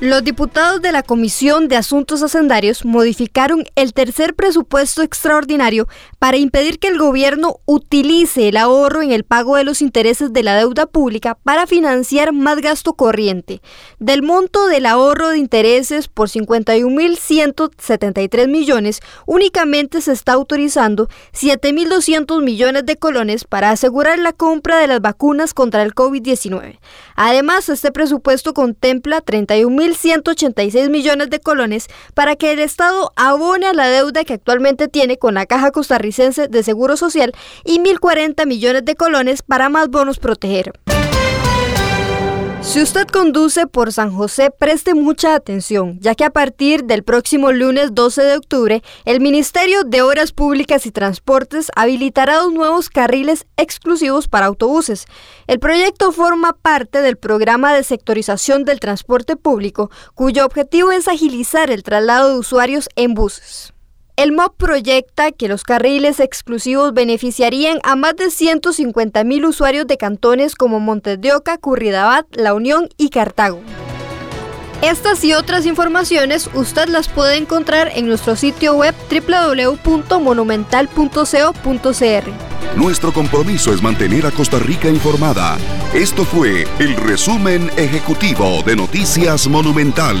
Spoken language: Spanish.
Los diputados de la Comisión de Asuntos Hacendarios modificaron el tercer presupuesto extraordinario para impedir que el gobierno utilice el ahorro en el pago de los intereses de la deuda pública para financiar más gasto corriente. Del monto del ahorro de intereses por 51.173 millones, únicamente se está autorizando 7.200 millones de colones para asegurar la compra de las vacunas contra el COVID-19. Además, este presupuesto contempla 31.000 186 millones de colones para que el Estado abone a la deuda que actualmente tiene con la Caja Costarricense de Seguro Social y 1.040 millones de colones para más bonos proteger. Si usted conduce por San José, preste mucha atención, ya que a partir del próximo lunes 12 de octubre, el Ministerio de Obras Públicas y Transportes habilitará dos nuevos carriles exclusivos para autobuses. El proyecto forma parte del programa de sectorización del transporte público, cuyo objetivo es agilizar el traslado de usuarios en buses. El MOP proyecta que los carriles exclusivos beneficiarían a más de 150 mil usuarios de cantones como Montes de Oca, Curridabat, La Unión y Cartago. Estas y otras informaciones usted las puede encontrar en nuestro sitio web www.monumental.co.cr. Nuestro compromiso es mantener a Costa Rica informada. Esto fue el resumen ejecutivo de Noticias Monumental.